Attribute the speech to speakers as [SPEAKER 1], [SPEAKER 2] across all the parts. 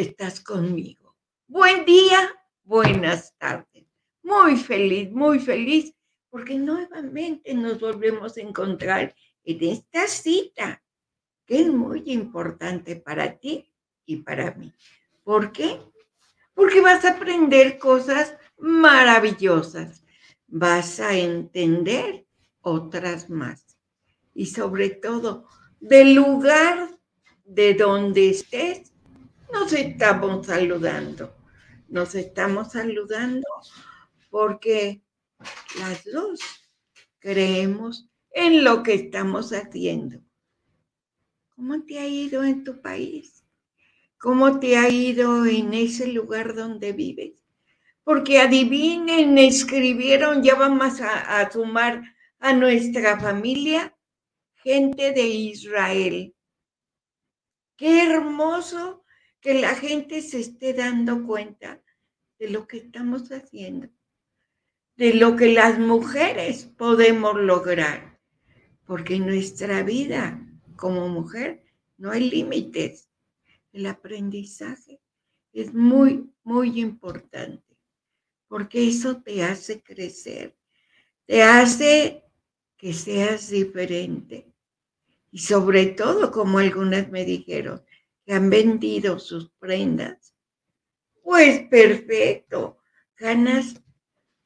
[SPEAKER 1] estás conmigo. Buen día, buenas tardes. Muy feliz, muy feliz porque nuevamente nos volvemos a encontrar en esta cita que es muy importante para ti y para mí. ¿Por qué? Porque vas a aprender cosas maravillosas, vas a entender otras más. Y sobre todo, del lugar de donde estés, nos estamos saludando. Nos estamos saludando porque las dos creemos en lo que estamos haciendo. ¿Cómo te ha ido en tu país? ¿Cómo te ha ido en ese lugar donde vives? Porque adivinen, escribieron, ya vamos a, sumar a nuestra familia gente de Israel. Qué hermoso que la gente se esté dando cuenta de lo que estamos haciendo, de lo que las mujeres podemos lograr, porque en nuestra vida como mujer no hay límites. El aprendizaje es muy, muy importante, porque eso te hace crecer, te hace que seas diferente. Y sobre todo, como algunas me dijeron, que han vendido sus prendas, pues perfecto, ganas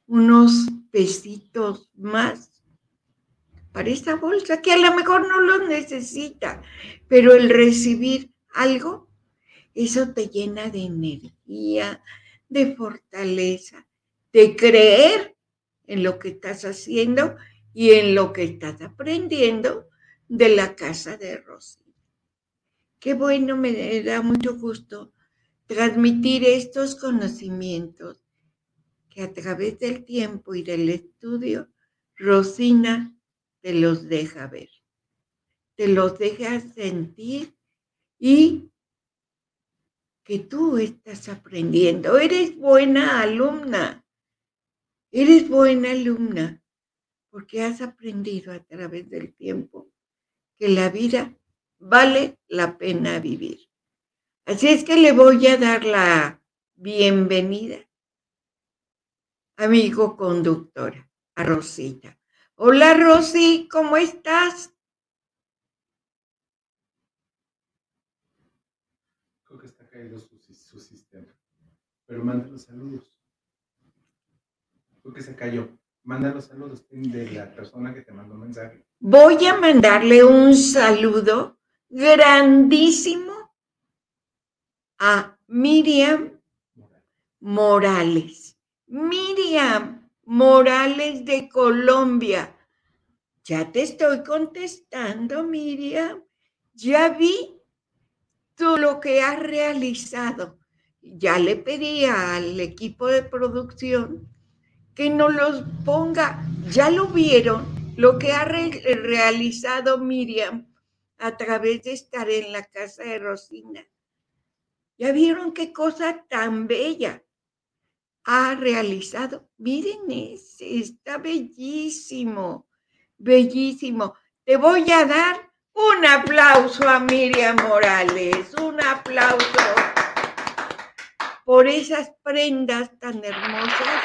[SPEAKER 1] unos pesitos más para esta bolsa, que a lo mejor no lo necesita, pero el recibir algo, eso te llena de energía, de fortaleza, de creer en lo que estás haciendo y en lo que estás aprendiendo de la casa de Rosy. Qué bueno, me da mucho gusto transmitir estos conocimientos que a través del tiempo y del estudio, Rosina te los deja ver, te los deja sentir y que tú estás aprendiendo. Eres buena alumna, eres buena alumna porque has aprendido a través del tiempo que la vida vale la pena vivir. Así es que le voy a dar la bienvenida, amigo conductora, a Rosita. Hola Rosy, ¿cómo estás?
[SPEAKER 2] Creo que está caído su, sistema. Pero manda los saludos. Creo que se cayó. Manda los saludos de la persona que te mandó mensaje.
[SPEAKER 1] Voy a mandarle un saludo grandísimo a Miriam Morales. Miriam, Morales de Colombia. Ya te estoy contestando, Miriam. Ya vi todo lo que has realizado. Ya le pedí al equipo de producción que nos los ponga. Ya lo vieron, lo que ha realizado Miriam a través de estar en la casa de Rosina. Ya vieron qué cosa tan bella ha realizado. Miren ese, está bellísimo, bellísimo. Te voy a dar un aplauso a Miriam Morales, un aplauso por esas prendas tan hermosas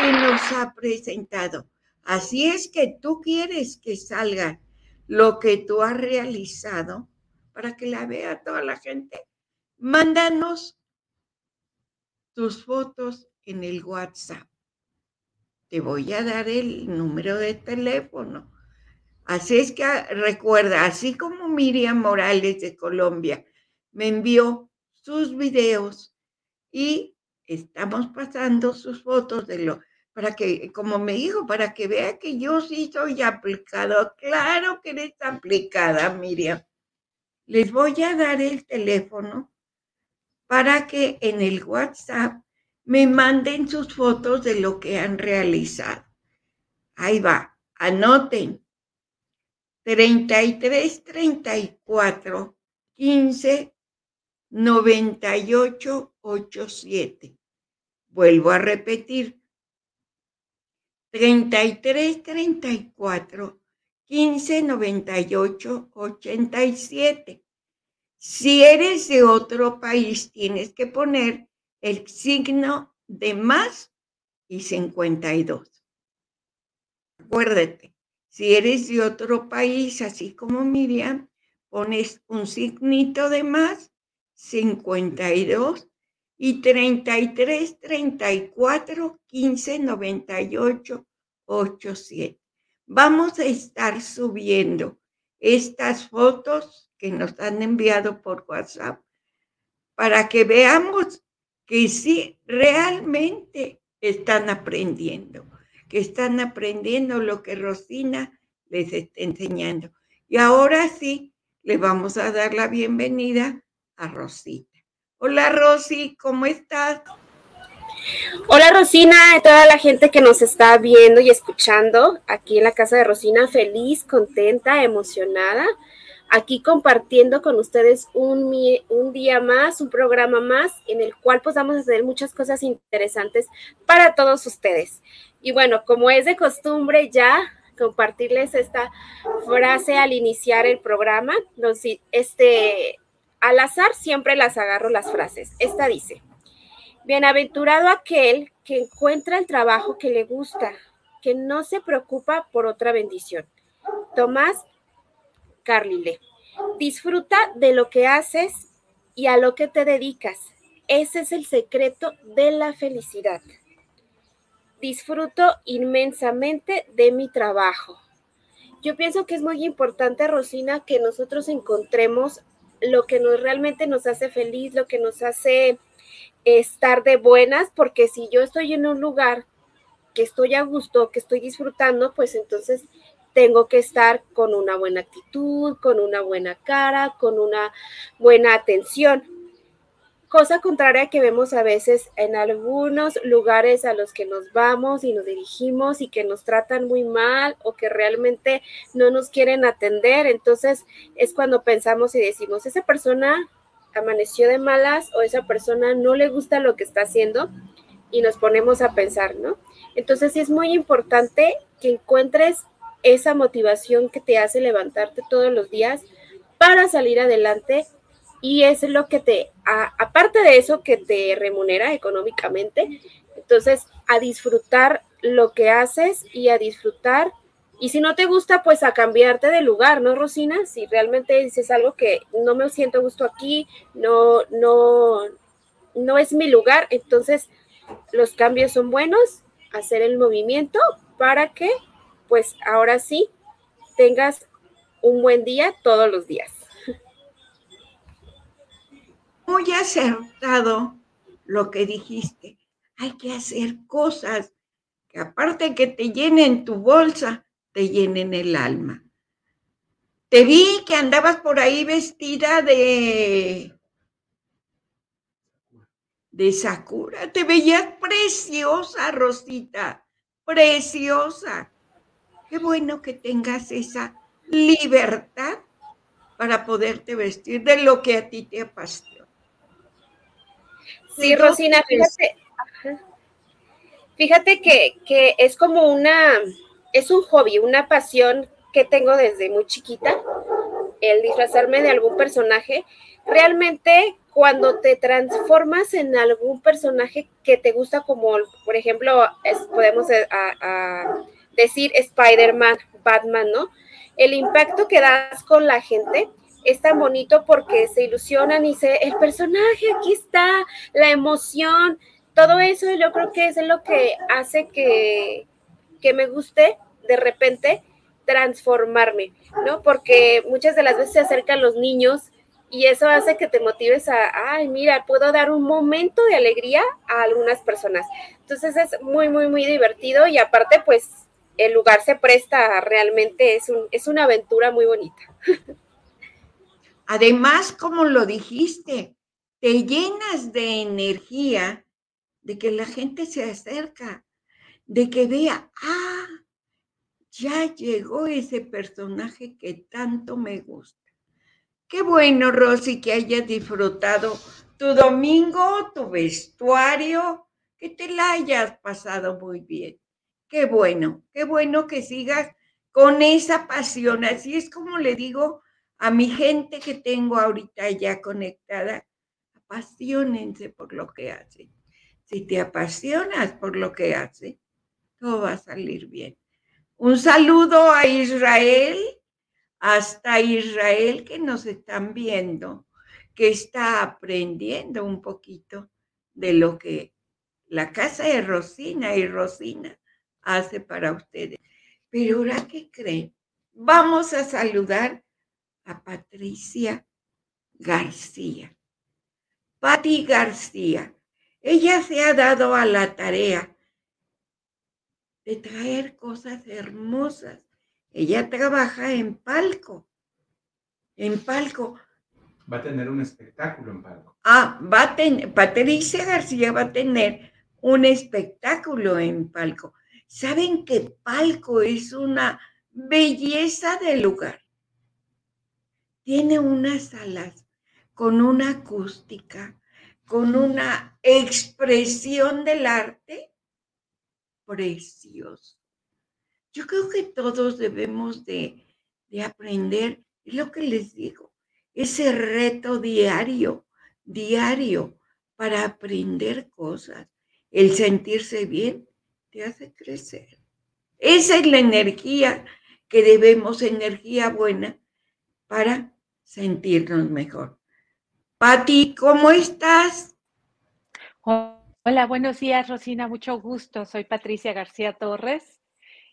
[SPEAKER 1] que nos ha presentado. Así es que tú quieres que salga lo que tú has realizado para que la vea toda la gente. Mándanos tus fotos en el WhatsApp. Te voy a dar el número de teléfono. Así es que ah, recuerda, así como Miriam Morales de Colombia me envió sus videos y estamos pasando sus fotos de lo, para que, como me dijo, para que vea que yo sí soy aplicado. Claro que eres aplicada, Miriam. Les voy a dar el teléfono para que en el WhatsApp me manden sus fotos de lo que han realizado. Ahí va, anoten. 33 34 15 98 87. Vuelvo a repetir. 33 34 15 98 87 Si eres de otro país, tienes que poner el signo de más y 52. Acuérdate, si eres de otro país, así como Miriam, pones un signito de más, 52 y 33, 34, 15, 98, 87. Vamos a estar subiendo estas fotos que nos han enviado por WhatsApp para que veamos que sí, realmente están aprendiendo, que están aprendiendo lo que Rosina les está enseñando. Y ahora sí, le vamos a dar la bienvenida a Rosita. Hola Rosy, ¿cómo estás?
[SPEAKER 3] Hola Rosina, toda la gente que nos está viendo y escuchando aquí en la casa de Rosina, feliz, contenta, emocionada, aquí compartiendo con ustedes un, día más, un programa más, en el cual pues vamos a hacer muchas cosas interesantes para todos ustedes. Y bueno, como es de costumbre ya compartirles esta frase al iniciar el programa, este, al azar siempre las agarro las frases. Esta dice, bienaventurado aquel que encuentra el trabajo que le gusta, que no se preocupa por otra bendición. Tomás Carlile, disfruta de lo que haces y a lo que te dedicas. Ese es el secreto de la felicidad. Disfruto inmensamente de mi trabajo. Yo pienso que es muy importante, Rosina, que nosotros encontremos lo que nos realmente nos hace feliz, lo que nos hace estar de buenas, porque si yo estoy en un lugar que estoy a gusto, que estoy disfrutando, pues entonces tengo que estar con una buena actitud, con una buena cara, con una buena atención. Cosa contraria que vemos a veces en algunos lugares a los que nos vamos y nos dirigimos y que nos tratan muy mal o que realmente no nos quieren atender. Entonces es cuando pensamos y decimos, esa persona amaneció de malas o esa persona no le gusta lo que está haciendo y nos ponemos a pensar, ¿no? Entonces es muy importante que encuentres esa motivación que te hace levantarte todos los días para salir adelante y es lo que te, aparte de eso, que te remunera económicamente. Entonces, a disfrutar lo que haces y a disfrutar. Y si no te gusta, pues a cambiarte de lugar, ¿no, Rosina? Si realmente dices algo que no me siento gusto aquí, no, no, no es mi lugar, entonces los cambios son buenos, hacer el movimiento para que, pues ahora sí, tengas un buen día todos los días
[SPEAKER 1] muy acertado lo que dijiste. Hay que hacer cosas que aparte que te llenen tu bolsa, te llenen el alma. Te vi que andabas por ahí vestida de de Sakura. Te veías preciosa, Rosita, preciosa. Qué bueno que tengas esa libertad para poderte vestir de lo que a ti te apasiona.
[SPEAKER 3] Sí, Rosina, fíjate, fíjate que, es como una, es un hobby, una pasión que tengo desde muy chiquita, el disfrazarme de algún personaje. Realmente cuando te transformas en algún personaje que te gusta, como por ejemplo, podemos eh, decir Spider-Man, Batman, ¿no? El impacto que das con la gente es tan bonito porque se ilusionan y se, el personaje, aquí está, la emoción, todo eso yo creo que es lo que hace que, que me guste de repente transformarme, ¿no? Porque muchas de las veces se acercan los niños y eso hace que te motives a, ay, mira, puedo dar un momento de alegría a algunas personas. Entonces es muy, muy, muy divertido y aparte, pues el lugar se presta realmente, es, un, es una aventura muy bonita.
[SPEAKER 1] Además, como lo dijiste, te llenas de energía de que la gente se acerca, de que vea, ah, ya llegó ese personaje que tanto me gusta. Qué bueno, Rosy, que hayas disfrutado tu domingo, tu vestuario, que te la hayas pasado muy bien. Qué bueno, qué bueno que sigas con esa pasión. Así es como le digo a mi gente que tengo ahorita ya conectada, apasionense por lo que hacen. Si te apasionas por lo que hacen, todo va a salir bien. Un saludo a Israel, hasta Israel que nos están viendo, que está aprendiendo un poquito de lo que la casa de Rosina y Rosina hace para ustedes. Pero ahora, ¿qué creen? Vamos a saludar a Patricia García. Patti García. Ella se ha dado a la tarea de traer cosas hermosas. Ella trabaja en palco. En palco.
[SPEAKER 2] Va a tener un espectáculo en palco.
[SPEAKER 1] Ah, va a tener, Patricia García va a tener un espectáculo en palco. ¿Saben que palco es una belleza de lugar? Tiene unas salas con una acústica, con una expresión del arte precioso. Yo creo que todos debemos de, de aprender, es lo que les digo, ese reto diario, diario, para aprender cosas. El sentirse bien te hace crecer. Esa es la energía que debemos, energía buena, para sentirnos mejor. Pati, ¿cómo estás?
[SPEAKER 4] Hola, buenos días, Rosina, mucho gusto. Soy Patricia García Torres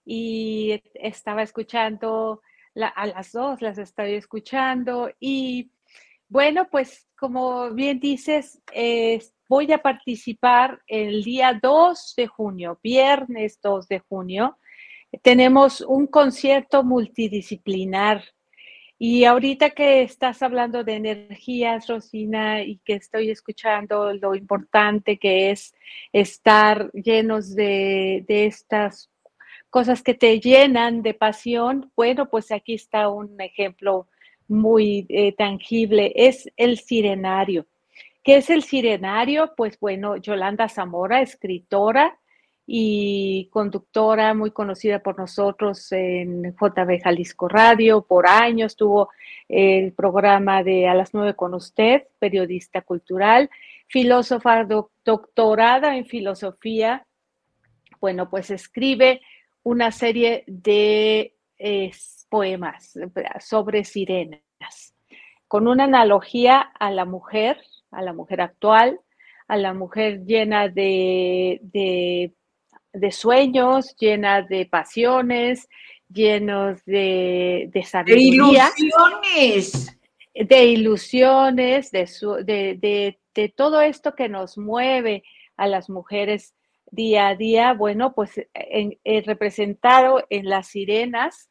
[SPEAKER 4] y estaba escuchando a las dos, las estoy escuchando y bueno, pues como bien dices, voy a participar el día 2 de junio, viernes 2 de junio. Tenemos un concierto multidisciplinar y ahorita que estás hablando de energías, Rosina, y que estoy escuchando lo importante que es estar llenos de, estas cosas que te llenan de pasión, bueno, pues aquí está un ejemplo muy eh, tangible, es el sirenario. ¿Qué es el sirenario? Pues bueno, Yolanda Zamora, escritora, y conductora muy conocida por nosotros en JB Jalisco Radio. Por años tuvo el programa de A las nueve con usted, periodista cultural, filósofa doctorada en filosofía. Bueno, pues escribe una serie de poemas sobre sirenas, con una analogía a la mujer, a la mujer actual, a la mujer llena de sueños, llenas de pasiones, llenos de, de sabiduría.
[SPEAKER 1] De ilusiones.
[SPEAKER 4] De ilusiones, de, de, todo esto que nos mueve a las mujeres día a día, bueno, pues representado en las sirenas.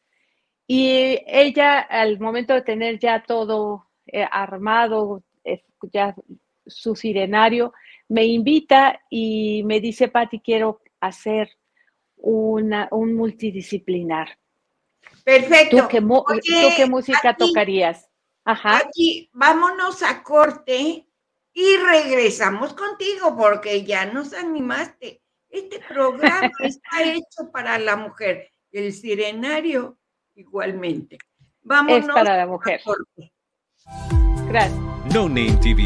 [SPEAKER 4] Y ella, al momento de tener ya todo eh, armado, eh, ya su sirenario, me invita y me dice, Patti, quiero hacer una, un multidisciplinar.
[SPEAKER 1] Perfecto.
[SPEAKER 4] ¿Tú qué, música tocarías?
[SPEAKER 1] Ajá. Aquí, vámonos a corte y regresamos contigo porque ya nos animaste. Este programa está hecho para la mujer, el sirenario igualmente.
[SPEAKER 4] Vámonos es para la mujer. Gracias.
[SPEAKER 5] No Name TV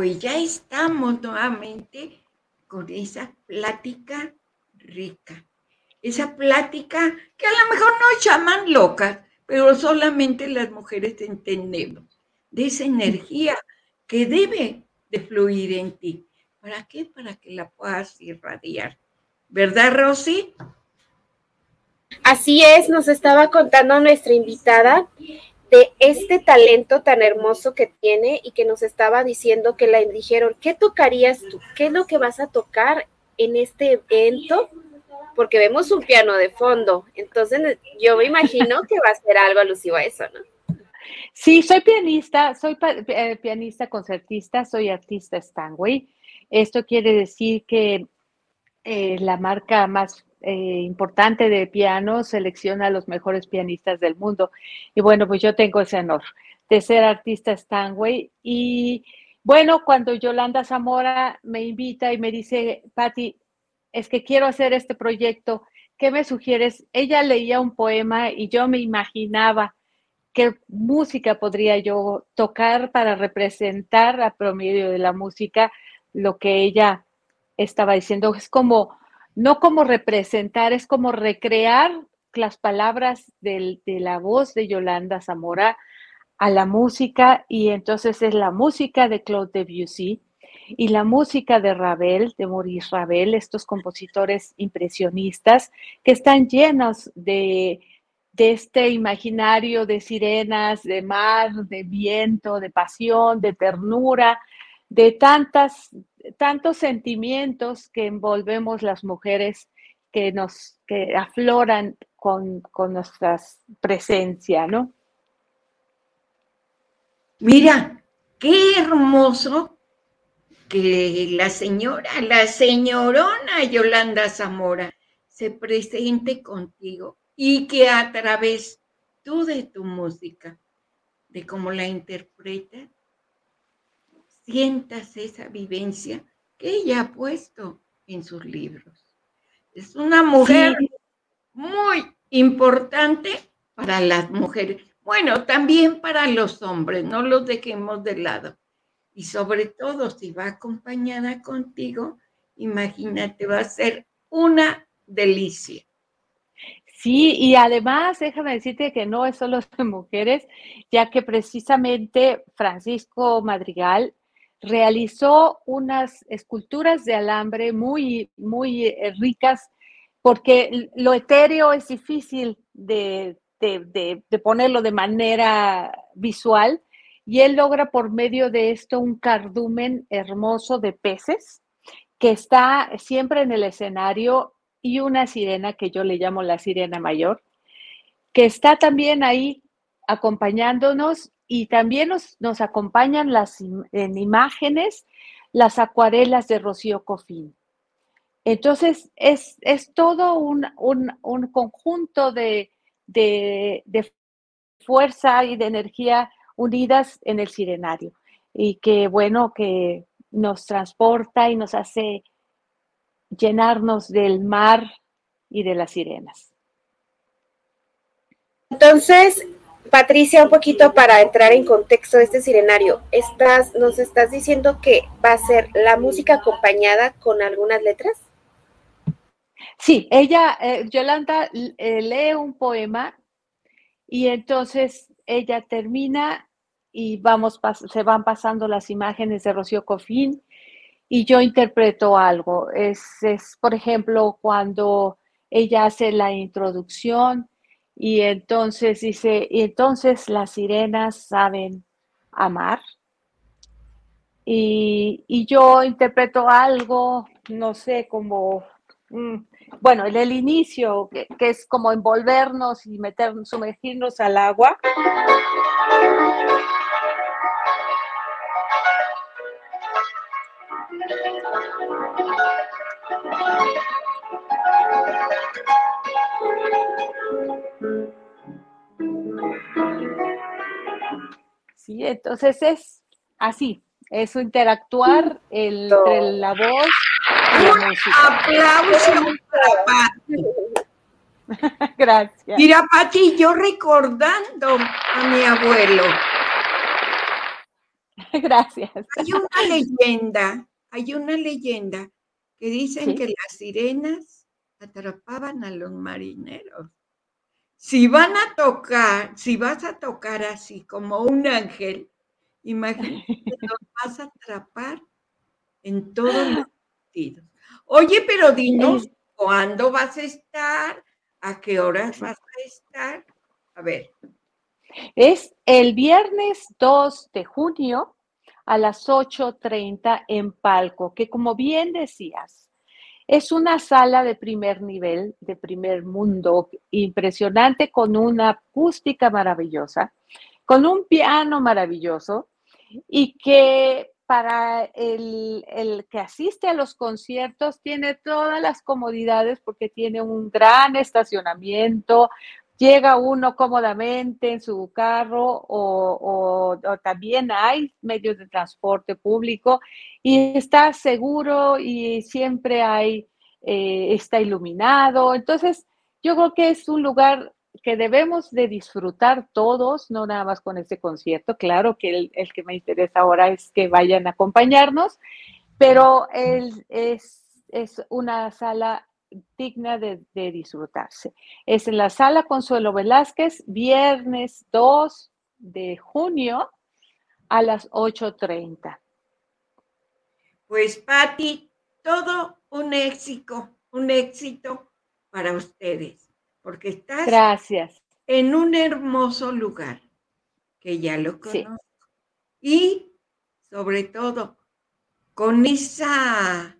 [SPEAKER 1] Pues ya estamos nuevamente con esa plática rica. Esa plática que a lo mejor nos llaman locas, pero solamente las mujeres entendemos. De esa energía que debe de fluir en ti. ¿Para qué? Para que la puedas irradiar. ¿Verdad, Rosy?
[SPEAKER 3] Así es, nos estaba contando nuestra invitada de este talento tan hermoso que tiene y que nos estaba diciendo que la dijeron, ¿qué tocarías tú? ¿Qué es lo que vas a tocar en este evento? Porque vemos un piano de fondo, entonces yo me imagino que va a ser algo alusivo a eso, ¿no?
[SPEAKER 4] Sí, soy pianista, soy eh, pianista concertista, soy artista Stanway. Esto quiere decir que eh, la marca más eh, importante de piano selecciona a los mejores pianistas del mundo. Y bueno, pues yo tengo ese honor de ser artista Stanway. Y bueno, cuando Yolanda Zamora me invita y me dice, Patti, es que quiero hacer este proyecto, ¿qué me sugieres? Ella leía un poema y yo me imaginaba qué música podría yo tocar para representar a promedio de la música lo que ella estaba diciendo. Es como no como representar, es como recrear las palabras de la voz de Yolanda Zamora a la música y entonces es la música de Claude Debussy y la música de Ravel, de Maurice Ravel, estos compositores impresionistas que están llenos de, de este imaginario de sirenas, de mar, de viento, de pasión, de ternura, de tantas, tantos sentimientos que envolvemos las mujeres que nos que afloran con, con nuestra presencia, ¿no?
[SPEAKER 1] Mira, qué hermoso que la señora, la señorona Yolanda Zamora se presente contigo y que a través tú de tu música, de cómo la interpretas, sientas esa vivencia que ella ha puesto en sus libros. Es una mujer muy importante para las mujeres. Bueno, también para los hombres, no los dejemos de lado. Y sobre todo si va acompañada contigo, imagínate, va a ser una delicia.
[SPEAKER 4] Sí, y además déjame decirte que no es solo de mujeres, ya que precisamente Francisco Madrigal realizó unas esculturas de alambre muy, muy eh, ricas, porque lo etéreo es difícil de, ponerlo de manera visual, y él logra por medio de esto un cardumen hermoso de peces que está siempre en el escenario y una sirena que yo le llamo la sirena mayor, que está también ahí acompañándonos y también nos, acompañan las en imágenes las acuarelas de Rocío Cofín. Entonces, es, todo un, conjunto de, de, fuerza y de energía unidas en el sirenario y que, bueno, que nos transporta y nos hace llenarnos del mar y de las sirenas.
[SPEAKER 3] Entonces, Patricia, un poquito para entrar en contexto de este sirenario, estás, nos estás diciendo que va a ser la música acompañada con algunas letras.
[SPEAKER 4] Sí, ella, eh, Yolanda, eh, lee un poema y entonces ella termina y vamos, se van pasando las imágenes de Rocío Cofín y yo interpreto algo. Es, es, por ejemplo, cuando ella hace la introducción y entonces dice, y entonces las sirenas saben amar. Y, y yo interpreto algo, no sé, como mm, bueno, en el inicio, que, es como envolvernos y meter, sumergirnos al agua. Sí, entonces es así, es interactuar entre la voz
[SPEAKER 1] y la música. aplauso para Pati. Gracias. Mira, Pati, yo recordando a mi abuelo.
[SPEAKER 4] Gracias.
[SPEAKER 1] Hay una leyenda, hay una leyenda que dicen que las sirenas atrapaban a los marineros. Si van a tocar, si vas a tocar así como un ángel, imagínate, los vas a atrapar en todos los sentidos. Oye, pero dinos, ¿cuándo vas a estar? ¿A qué horas vas a estar? A ver.
[SPEAKER 4] Es el viernes 2 de junio a las 8.30 en Palco, que como bien decías, es una sala de primer nivel, de primer mundo, impresionante, con una acústica maravillosa, con un piano maravilloso y que para el, que asiste a los conciertos tiene todas las comodidades porque tiene un gran estacionamiento, llega uno cómodamente en su carro o, también hay medios de transporte público y está seguro y siempre hay, eh, está iluminado. Entonces, yo creo que es un lugar que debemos de disfrutar todos, no nada más con este concierto. Claro que el, el que me interesa ahora es que vayan a acompañarnos, pero es, es una sala digna de, disfrutarse. Es en la sala Consuelo Velázquez, viernes 2 de junio a las 8.30.
[SPEAKER 1] Pues Patti, todo un éxito, un éxito para ustedes, porque estás
[SPEAKER 4] Gracias.
[SPEAKER 1] en un hermoso lugar que ya lo conozco. Y sobre todo, con esa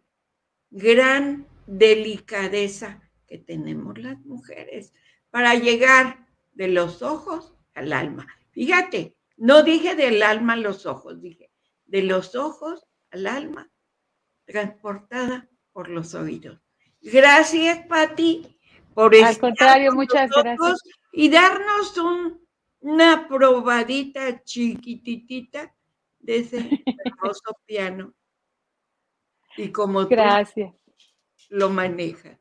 [SPEAKER 1] gran delicadeza que tenemos las mujeres para llegar de los ojos al alma. Fíjate, no dije del alma a los ojos, dije de los ojos al alma, transportada por los oídos. Gracias, Pati, por
[SPEAKER 4] Al contrario, muchas gracias.
[SPEAKER 1] Y darnos una probadita chiquititita de ese hermoso piano. Y como
[SPEAKER 4] gracias
[SPEAKER 1] lo maneja.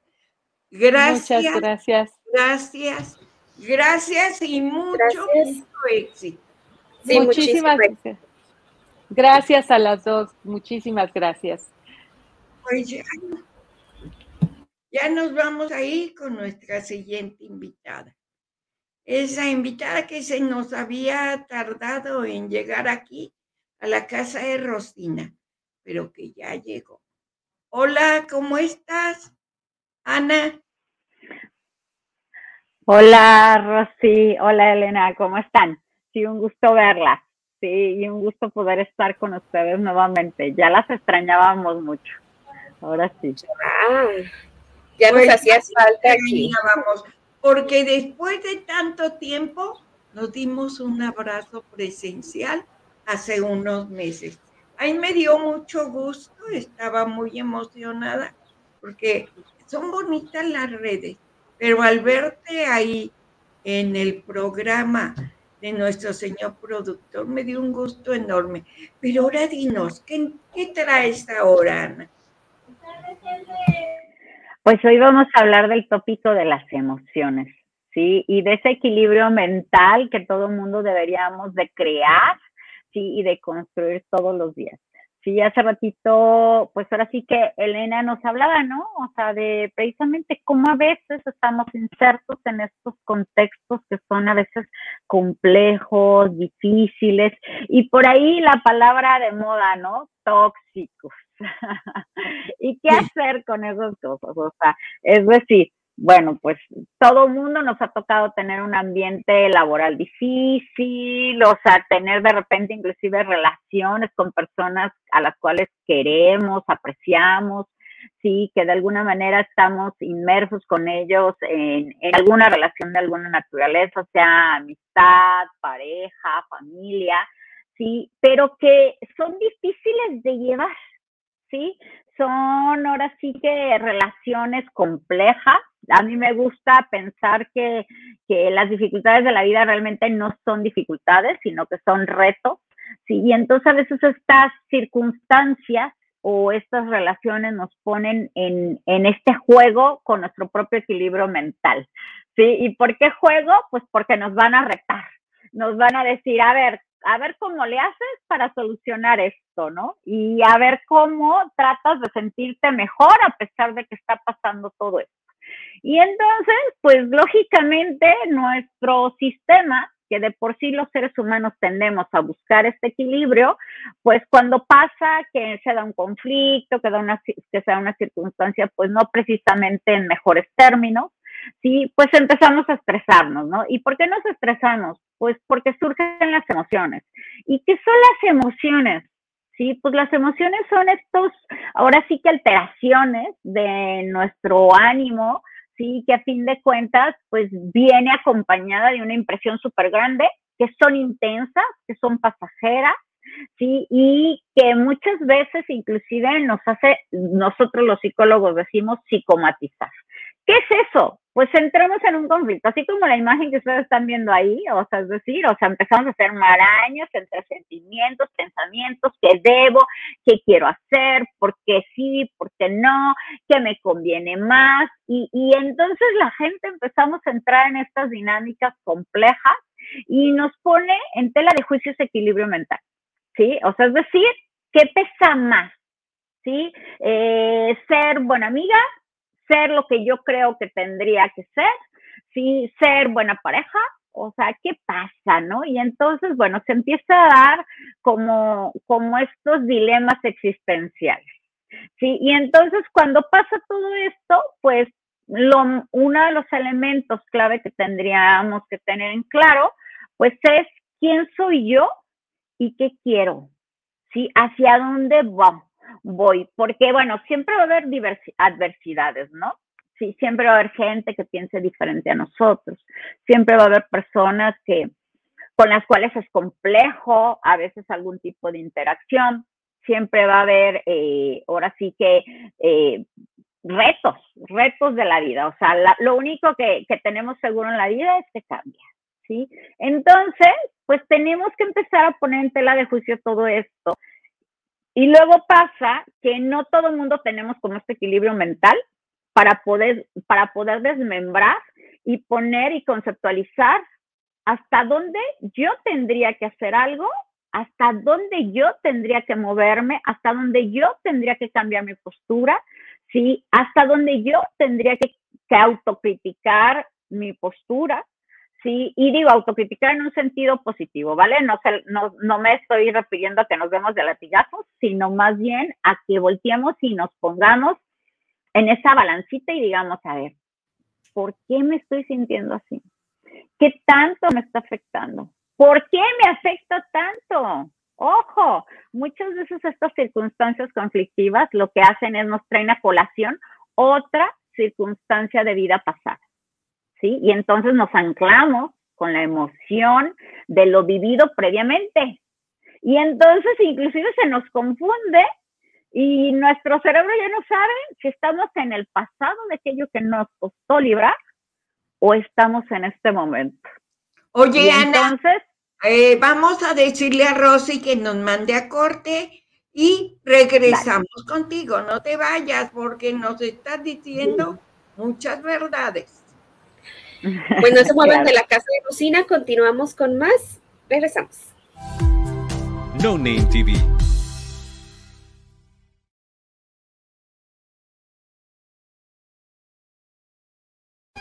[SPEAKER 1] Gracias.
[SPEAKER 4] Muchas gracias.
[SPEAKER 1] Gracias. Gracias y mucho, éxito.
[SPEAKER 4] muchísimas gracias. Gracias a las dos. Muchísimas gracias.
[SPEAKER 1] Pues ya, ya nos vamos a ir con nuestra siguiente invitada. Esa invitada que se nos había tardado en llegar aquí a la casa de Rosina, pero que ya llegó. Hola, ¿cómo estás? Ana.
[SPEAKER 6] Hola, Rosy. Hola, Elena. ¿Cómo están? Sí, un gusto verlas. Sí, y un gusto poder estar con ustedes nuevamente. Ya las extrañábamos mucho. Ahora sí.
[SPEAKER 3] Ah, ya nos pues, hacía falta aquí.
[SPEAKER 1] Vamos, porque después de tanto tiempo nos dimos un abrazo presencial hace unos meses ahí me dio mucho gusto, estaba muy emocionada porque son bonitas las redes, pero al verte ahí en el programa de nuestro señor productor me dio un gusto enorme. Pero ahora dinos, ¿qué, qué traes ahora, Ana?
[SPEAKER 6] Pues hoy vamos a hablar del tópico de las emociones, ¿sí? Y de ese equilibrio mental que todo mundo deberíamos de crear sí, y de construir todos los días. Sí, hace ratito, pues ahora sí que Elena nos hablaba, ¿no? O sea, de precisamente cómo a veces estamos insertos en estos contextos que son a veces complejos, difíciles, y por ahí la palabra de moda, ¿no? Tóxicos. ¿Y qué hacer con esas cosas? O sea, es decir, bueno, pues todo mundo nos ha tocado tener un ambiente laboral difícil, o sea, tener de repente inclusive relaciones con personas a las cuales queremos, apreciamos, sí, que de alguna manera estamos inmersos con ellos en, en alguna relación de alguna naturaleza, sea amistad, pareja, familia, sí, pero que son difíciles de llevar, ¿sí? Son ahora sí que relaciones complejas. A mí me gusta pensar que, que las dificultades de la vida realmente no son dificultades, sino que son retos. ¿sí? Y entonces a veces estas circunstancias o estas relaciones nos ponen en, en este juego con nuestro propio equilibrio mental. ¿sí? ¿Y por qué juego? Pues porque nos van a retar, nos van a decir, a ver, a ver cómo le haces para solucionar esto, ¿no? Y a ver cómo tratas de sentirte mejor a pesar de que está pasando todo esto. Y entonces, pues lógicamente nuestro sistema, que de por sí los seres humanos tendemos a buscar este equilibrio, pues cuando pasa que se da un conflicto, que, da una, que se da una circunstancia, pues no precisamente en mejores términos, sí, pues empezamos a estresarnos, ¿no? ¿Y por qué nos estresamos? Pues porque surgen las emociones. ¿Y qué son las emociones? Sí, pues las emociones son estos, ahora sí que alteraciones de nuestro ánimo, sí, que a fin de cuentas, pues viene acompañada de una impresión súper grande, que son intensas, que son pasajeras, sí, y que muchas veces inclusive nos hace, nosotros los psicólogos decimos psicomatizar. ¿Qué es eso? Pues entramos en un conflicto, así como la imagen que ustedes están viendo ahí, o sea, es decir, o sea, empezamos a hacer marañas entre sentimientos, pensamientos, qué debo, qué quiero hacer, por qué sí, por qué no, qué me conviene más, y, y entonces la gente empezamos a entrar en estas dinámicas complejas y nos pone en tela de juicio ese equilibrio mental, ¿sí? O sea, es decir, ¿qué pesa más? ¿Sí? Eh, ser buena amiga, ser lo que yo creo que tendría que ser, sí, ser buena pareja, o sea, ¿qué pasa, no? Y entonces, bueno, se empieza a dar como, como estos dilemas existenciales, ¿sí? Y entonces cuando pasa todo esto, pues lo, uno de los elementos clave que tendríamos que tener en claro, pues es quién soy yo y qué quiero, ¿sí? Hacia dónde vamos voy, porque bueno, siempre va a haber adversidades, ¿no? Sí, siempre va a haber gente que piense diferente a nosotros, siempre va a haber personas que con las cuales es complejo a veces algún tipo de interacción, siempre va a haber, eh, ahora sí que, eh, retos, retos de la vida. O sea, lo único que, que tenemos seguro en la vida es que cambia, ¿sí? Entonces, pues tenemos que empezar a poner en tela de juicio todo esto y luego pasa que no todo el mundo tenemos como este equilibrio mental para poder, para poder desmembrar y poner y conceptualizar hasta dónde yo tendría que hacer algo, hasta dónde yo tendría que moverme, hasta dónde yo tendría que cambiar mi postura, ¿sí? Hasta dónde yo tendría que, que autocriticar mi postura, Sí, y digo, autocriticar en un sentido positivo, ¿vale? No, no, no me estoy refiriendo a que nos vemos de latigazos, sino más bien a que volteemos y nos pongamos en esa balancita y digamos, a ver, ¿por qué me estoy sintiendo así? ¿Qué tanto me está afectando? ¿Por qué me afecta tanto? Ojo, muchas veces estas circunstancias conflictivas lo que hacen es nos traen a colación otra circunstancia de vida pasada. ¿Sí? Y entonces nos anclamos con la emoción de lo vivido previamente. Y entonces inclusive se nos confunde y nuestro cerebro ya no sabe si estamos en el pasado de aquello que nos costó librar o estamos en este momento.
[SPEAKER 1] Oye, Ana, eh, vamos a decirle a Rosy que nos mande a corte y regresamos contigo. No te vayas porque nos estás diciendo muchas verdades.
[SPEAKER 3] Bueno, se muevan de la casa de cocina, continuamos con más. Regresamos.
[SPEAKER 7] No Name TV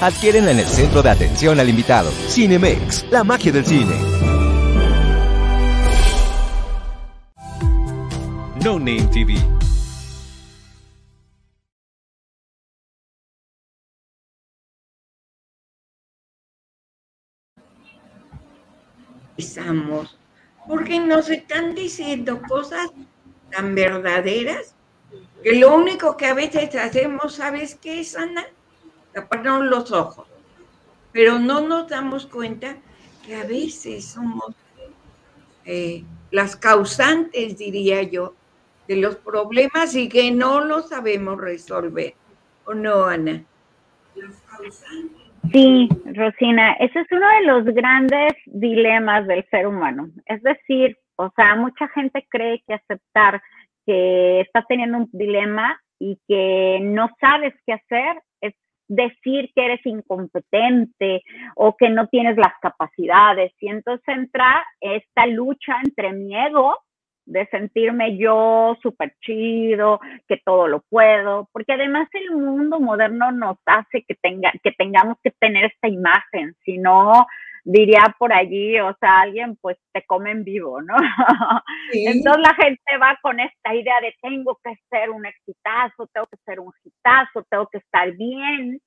[SPEAKER 7] Adquiérenla en el centro de atención al invitado. Cinemex, la magia del cine.
[SPEAKER 8] No Name TV.
[SPEAKER 1] Porque nos están diciendo cosas tan verdaderas que lo único que a veces hacemos, ¿sabes qué es, Ana? Taparnos los ojos. Pero no nos damos cuenta que a veces somos eh, las causantes, diría yo, de los problemas y que no los sabemos resolver. ¿O no, Ana?
[SPEAKER 6] Sí, Rosina, ese es uno de los grandes dilemas del ser humano. Es decir, o sea, mucha gente cree que aceptar que estás teniendo un dilema y que no sabes qué hacer es decir que eres incompetente o que no tienes las capacidades. Y entonces entra esta lucha entre mi ego de sentirme yo súper chido, que todo lo puedo, porque además el mundo moderno nos hace que, tenga, que tengamos que tener esta imagen, si no, diría por allí, o sea, alguien pues te come en vivo, ¿no? Entonces la gente va con esta idea de tengo que ser un exitazo, tengo que ser un hitazo, tengo que estar bien.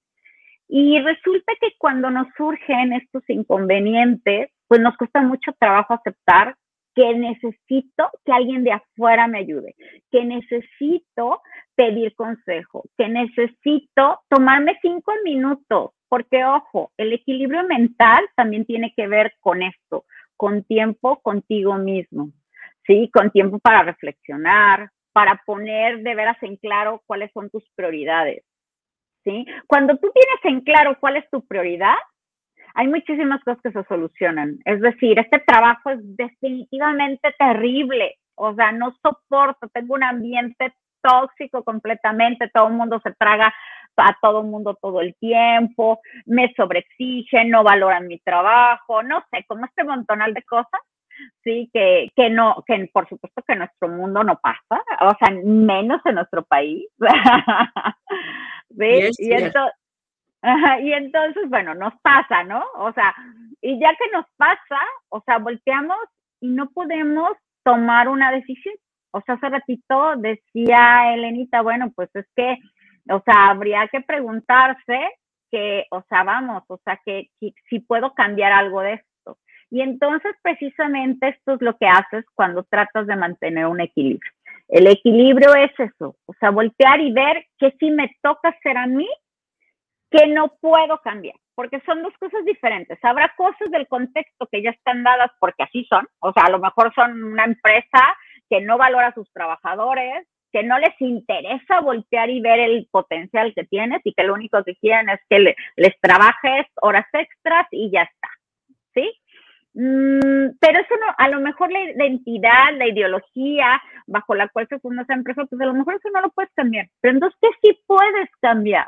[SPEAKER 6] Y resulta que cuando nos surgen estos inconvenientes, pues nos cuesta mucho trabajo aceptar que necesito que alguien de afuera me ayude, que necesito pedir consejo, que necesito tomarme cinco minutos porque ojo, el equilibrio mental también tiene que ver con esto, con tiempo contigo mismo, ¿sí? Con tiempo para reflexionar, para poner de veras en claro cuáles son tus prioridades, ¿sí? Cuando tú tienes en claro cuál es tu prioridad, hay muchísimas cosas que se solucionan. Es decir, este trabajo es definitivamente terrible, o sea, no soporto, tengo un ambiente tóxico completamente, todo el mundo se traga a todo el mundo todo el tiempo, me sobreexigen, no valoran mi trabajo, no sé, como este montonal de cosas, sí, que, que no, que por supuesto que en nuestro mundo no pasa, o sea, menos en nuestro país. ¿Ves? Y, entonces, y entonces, bueno, nos pasa, ¿no? O sea, y ya que nos pasa, o sea, volteamos y no podemos tomar una decisión. O sea, hace ratito decía Elenita, bueno, pues es que o sea, habría que preguntarse que, o sea, vamos, o sea, que, si puedo cambiar algo de esto. Y entonces, precisamente esto es lo que haces cuando tratas de mantener un equilibrio. El equilibrio es eso, o sea, voltear y ver que si me toca hacer a mí, que no puedo cambiar, porque son dos cosas diferentes. Habrá cosas del contexto que ya están dadas porque así son, o sea, a lo mejor son una empresa que no valora a sus trabajadores, que no les interesa voltear y ver el potencial que tienes y que lo único que quieren es que les trabajes horas extras y ya está, ¿sí? Mm, pero eso no, a lo mejor la identidad, la ideología bajo la cual se funda esa empresa, pues a lo mejor eso no lo puedes cambiar. Pero entonces, ¿qué sí puedes cambiar?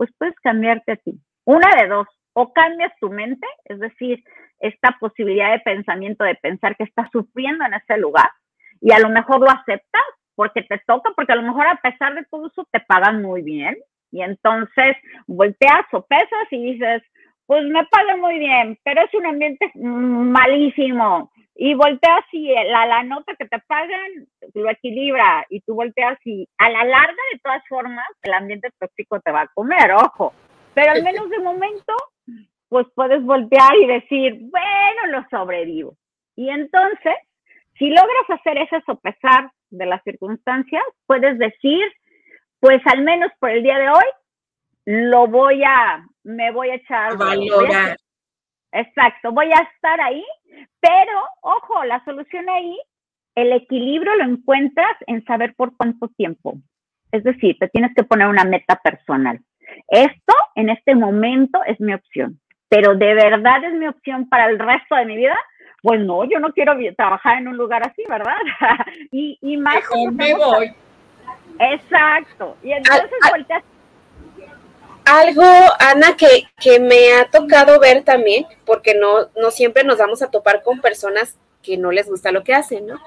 [SPEAKER 6] Pues puedes cambiarte a ti. Una de dos, o cambias tu mente, es decir, esta posibilidad de pensamiento, de pensar que estás sufriendo en ese lugar y a lo mejor lo aceptas porque te toca, porque a lo mejor a pesar de todo eso te pagan muy bien y entonces volteas o pesas y dices, pues me pagan muy bien, pero es un ambiente malísimo. Y volteas y la, la nota que te pagan lo equilibra y tú volteas y a la larga de todas formas el ambiente tóxico te va a comer, ojo. Pero al menos de momento, pues puedes voltear y decir, bueno, lo sobrevivo. Y entonces, si logras hacer ese sopesar de las circunstancias, puedes decir, pues al menos por el día de hoy, lo voy a, me voy a echar.
[SPEAKER 1] Valorar.
[SPEAKER 6] Exacto, voy a estar ahí, pero ojo, la solución ahí, el equilibrio lo encuentras en saber por cuánto tiempo. Es decir, te tienes que poner una meta personal. Esto en este momento es mi opción, pero de verdad es mi opción para el resto de mi vida. Pues no, yo no quiero trabajar en un lugar así, ¿verdad? y, y más.
[SPEAKER 1] me voy.
[SPEAKER 6] Exacto. Y entonces volteas
[SPEAKER 3] algo, Ana, que, que, me ha tocado ver también, porque no, no siempre nos vamos a topar con personas que no les gusta lo que hacen, ¿no?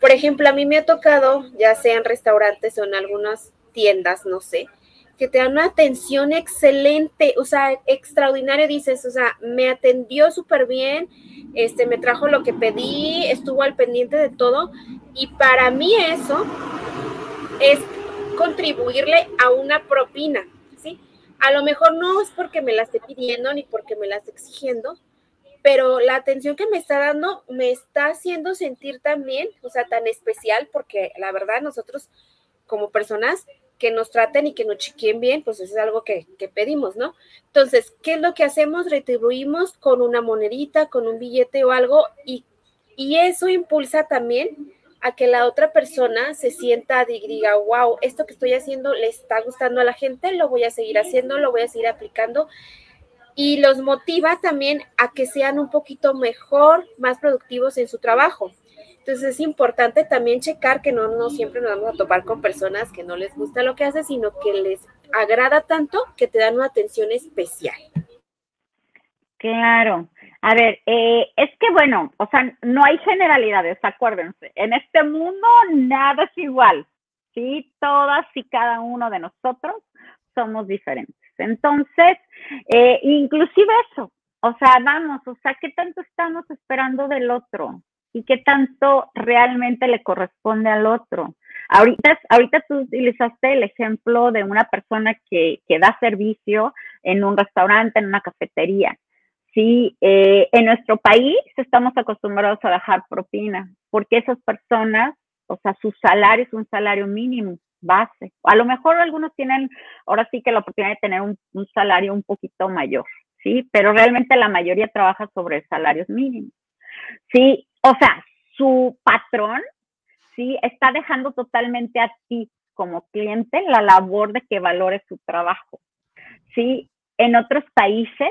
[SPEAKER 3] Por ejemplo, a mí me ha tocado, ya sea en restaurantes o en algunas tiendas, no sé, que te dan una atención excelente, o sea, extraordinaria, dices, o sea, me atendió súper bien, este, me trajo lo que pedí, estuvo al pendiente de todo, y para mí eso es contribuirle a una propina. A lo mejor no es porque me la esté pidiendo ni porque me la esté exigiendo, pero la atención que me está dando me está haciendo sentir también, o sea, tan especial, porque la verdad nosotros como personas que nos traten y que nos chiquen bien, pues eso es algo que, pedimos, ¿no? Entonces, ¿qué es lo que hacemos? Retribuimos con una monedita, con un billete o algo, y, y eso impulsa también a que la otra persona se sienta y diga, wow, esto que estoy haciendo le está gustando a la gente, lo voy a seguir haciendo, lo voy a seguir aplicando. Y los motiva también a que sean un poquito mejor, más productivos en su trabajo. Entonces es importante también checar que no, no siempre nos vamos a topar con personas que no les gusta lo que haces, sino que les agrada tanto que te dan una atención especial.
[SPEAKER 6] Claro. A ver, eh, es que bueno, o sea, no hay generalidades, acuérdense. En este mundo nada es igual, ¿sí? Todas y cada uno de nosotros somos diferentes. Entonces, eh, inclusive eso, o sea, vamos, o sea, ¿qué tanto estamos esperando del otro? ¿Y qué tanto realmente le corresponde al otro? Ahorita, ahorita tú utilizaste el ejemplo de una persona que, que da servicio en un restaurante, en una cafetería. Sí, eh, en nuestro país estamos acostumbrados a dejar propina, porque esas personas, o sea, su salario es un salario mínimo, base. A lo mejor algunos tienen ahora sí que la oportunidad de tener un, salario un poquito mayor, ¿sí? Pero realmente la mayoría trabaja sobre salarios mínimos. Sí, o sea, su patrón, ¿sí? Está dejando totalmente a ti como cliente la labor de que valore su trabajo. Sí, en otros países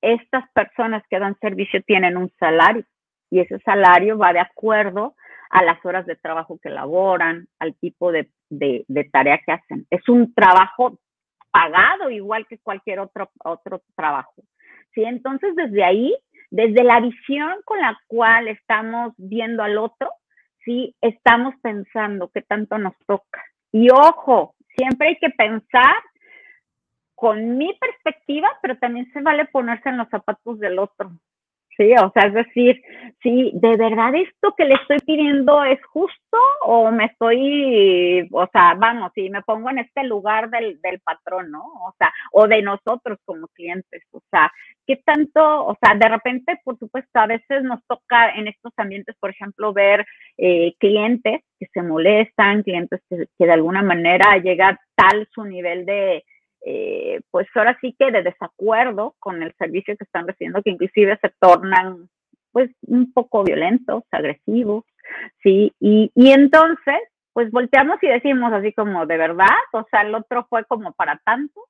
[SPEAKER 6] estas personas que dan servicio tienen un salario y ese salario va de acuerdo a las horas de trabajo que elaboran, al tipo de, tarea que hacen. Es un trabajo pagado igual que cualquier otro, otro trabajo. ¿sí? Entonces, desde ahí, desde la visión con la cual estamos viendo al otro, ¿sí? estamos pensando qué tanto nos toca. Y ojo, siempre hay que pensar con mi perspectiva, pero también se vale ponerse en los zapatos del otro. Sí, o sea, es decir, sí, ¿de verdad esto que le estoy pidiendo es justo o me estoy, o sea, vamos, si me pongo en este lugar del, del patrón, ¿no? O sea, o de nosotros como clientes, o sea, ¿qué tanto, o sea, de repente, por supuesto, a veces nos toca en estos ambientes, por ejemplo, ver eh, clientes que se molestan, clientes que, que de alguna manera llega tal su nivel de, eh, pues ahora sí que de desacuerdo con el servicio que están recibiendo, que inclusive se tornan pues un poco violentos, agresivos, ¿sí? Y, y entonces, pues volteamos y decimos así como, ¿de verdad? O sea, el otro fue como para tanto,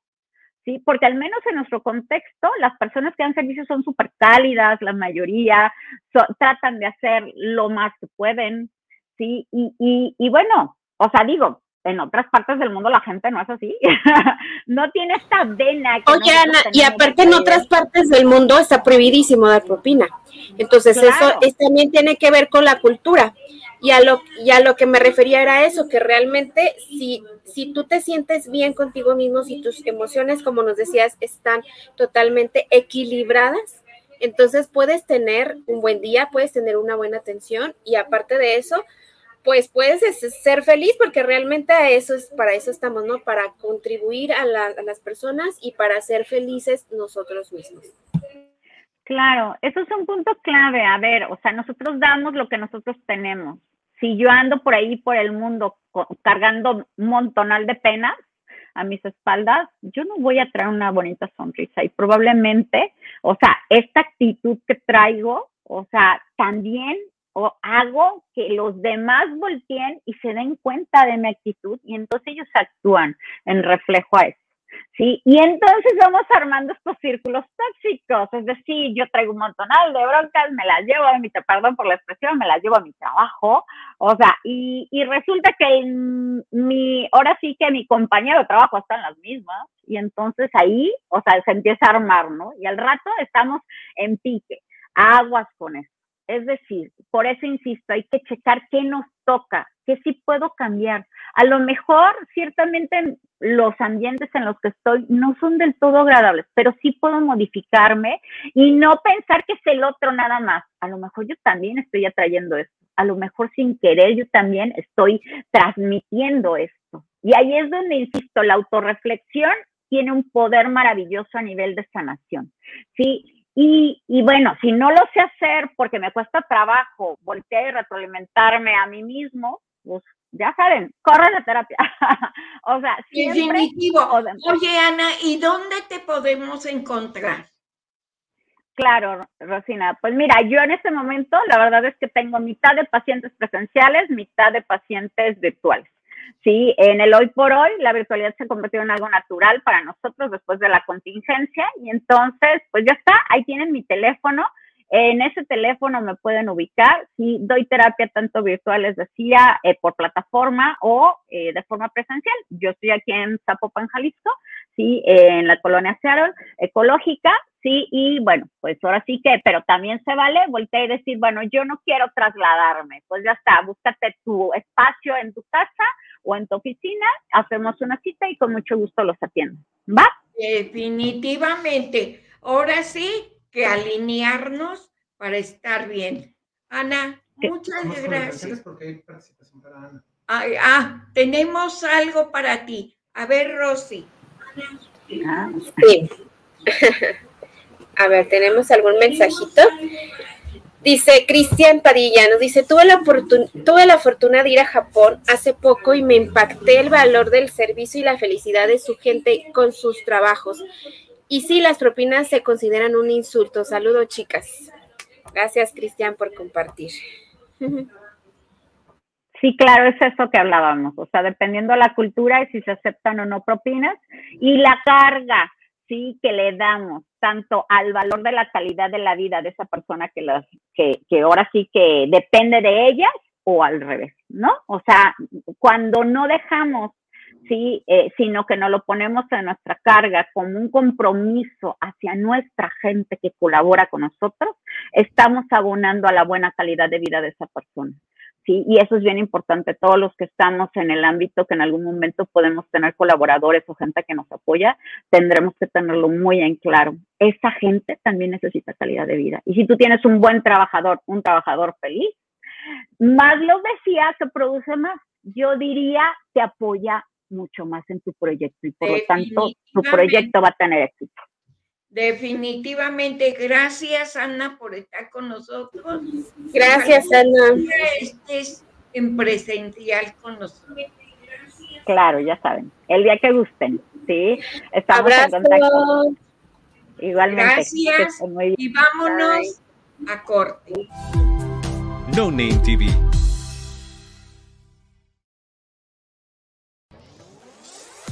[SPEAKER 6] ¿sí? Porque al menos en nuestro contexto, las personas que dan servicio son súper cálidas, la mayoría, tratan de hacer lo más que pueden, ¿sí? Y, y, y bueno, o sea, digo, en otras partes del mundo la gente no es así. no tiene esta vena.
[SPEAKER 3] Oye, Ana, y aparte en otras partes del mundo está prohibidísimo dar propina. Entonces eso también tiene que ver con la cultura. Y a, lo, y a lo que me refería era eso, que realmente si, si tú te sientes bien contigo mismo, si tus emociones, como nos decías, están totalmente equilibradas, entonces puedes tener un buen día, puedes tener una buena atención y aparte de eso, pues puedes ser feliz porque realmente eso es, para eso estamos, ¿no? Para contribuir a, a las personas y para ser felices nosotros mismos.
[SPEAKER 6] Claro, eso es un punto clave. A ver, o sea, nosotros damos lo que nosotros tenemos. Si yo ando por ahí, por el mundo, cargando un montonal de penas a mis espaldas, yo no voy a traer una bonita sonrisa. Y probablemente, o sea, esta actitud que traigo, o sea, también o hago que los demás volteen y se den cuenta de mi actitud y entonces ellos actúan en reflejo a eso. ¿sí? Y entonces vamos armando estos círculos tóxicos, es decir, yo traigo un montonal de broncas, me las llevo a mi, perdón por la expresión, me las llevo a mi trabajo, o sea, y, y resulta que mi, ahora sí que mi compañero de trabajo están las mismas, y entonces ahí, o sea, se empieza a armar, ¿no? Y al rato estamos en pique, aguas con eso. Es decir, por eso insisto, hay que checar qué nos toca, qué sí puedo cambiar. A lo mejor, ciertamente, los ambientes en los que estoy no son del todo agradables, pero sí puedo modificarme y no pensar que es el otro nada más. A lo mejor yo también estoy atrayendo esto. A lo mejor sin querer yo también estoy transmitiendo esto. Y ahí es donde, insisto, la autorreflexión tiene un poder maravilloso a nivel de sanación. Sí, y, y, bueno, si no lo sé hacer porque me cuesta trabajo voltear y retroalimentarme a mí mismo, pues ya saben, corre la terapia. o sea, siempre.
[SPEAKER 1] Oye, Ana, ¿y dónde te podemos encontrar?
[SPEAKER 6] Claro, Rosina. Pues mira, yo en este momento la verdad es que tengo mitad de pacientes presenciales, mitad de pacientes virtuales. Sí, en el hoy por hoy la virtualidad se ha convertido en algo natural para nosotros después de la contingencia y entonces, pues ya está, ahí tienen mi teléfono. En ese teléfono me pueden ubicar. Si doy terapia tanto virtual, les decía, eh, por plataforma o eh, de forma presencial. Yo estoy aquí en Zapopan, Jalisco, sí, en la colonia Seattle, ecológica, sí, y bueno, pues ahora sí que, pero también se vale voltear y decir, bueno, yo no quiero trasladarme, pues ya está, búscate tu espacio en tu casa o en tu oficina, hacemos una cita y con mucho gusto los atiendo. ¿Va?
[SPEAKER 1] Definitivamente. Ahora sí que alinearnos para estar bien. Ana, muchas gracias. ah, tenemos algo para ti. A ver, Rosy.
[SPEAKER 3] Sí. A ver, ¿tenemos algún mensajito? Dice Cristian Padilla, nos dice, tuve la, tuve la fortuna de ir a Japón hace poco y me impacté el valor del servicio y la felicidad de su gente con sus trabajos. Y sí, las propinas se consideran un insulto. Saludos, chicas. Gracias, Cristian, por compartir.
[SPEAKER 6] Sí, claro, es eso que hablábamos. O sea, dependiendo de la cultura y si se aceptan o no propinas y la carga, sí, que le damos tanto al valor de la calidad de la vida de esa persona que, las, que, que ahora sí que depende de ellas o al revés, ¿no? O sea, cuando no dejamos, sí, eh, sino que nos lo ponemos en nuestra carga como un compromiso hacia nuestra gente que colabora con nosotros, estamos abonando a la buena calidad de vida de esa persona. ¿sí? Y eso es bien importante. Todos los que estamos en el ámbito que en algún momento podemos tener colaboradores o gente que nos apoya, tendremos que tenerlo muy en claro. Esa gente también necesita calidad de vida. Y si tú tienes un buen trabajador, un trabajador feliz, más lo decía que produce más. Yo diría que apoya mucho más en tu proyecto y por lo tanto tu proyecto va a tener éxito.
[SPEAKER 1] Definitivamente, gracias Ana por estar con nosotros.
[SPEAKER 3] Gracias Ana.
[SPEAKER 1] Estés en presencial con nosotros.
[SPEAKER 6] Claro, ya saben, el día que gusten, ¿sí? Estamos en contacto. Igualmente.
[SPEAKER 1] Gracias y vámonos a corte.
[SPEAKER 7] No Name TV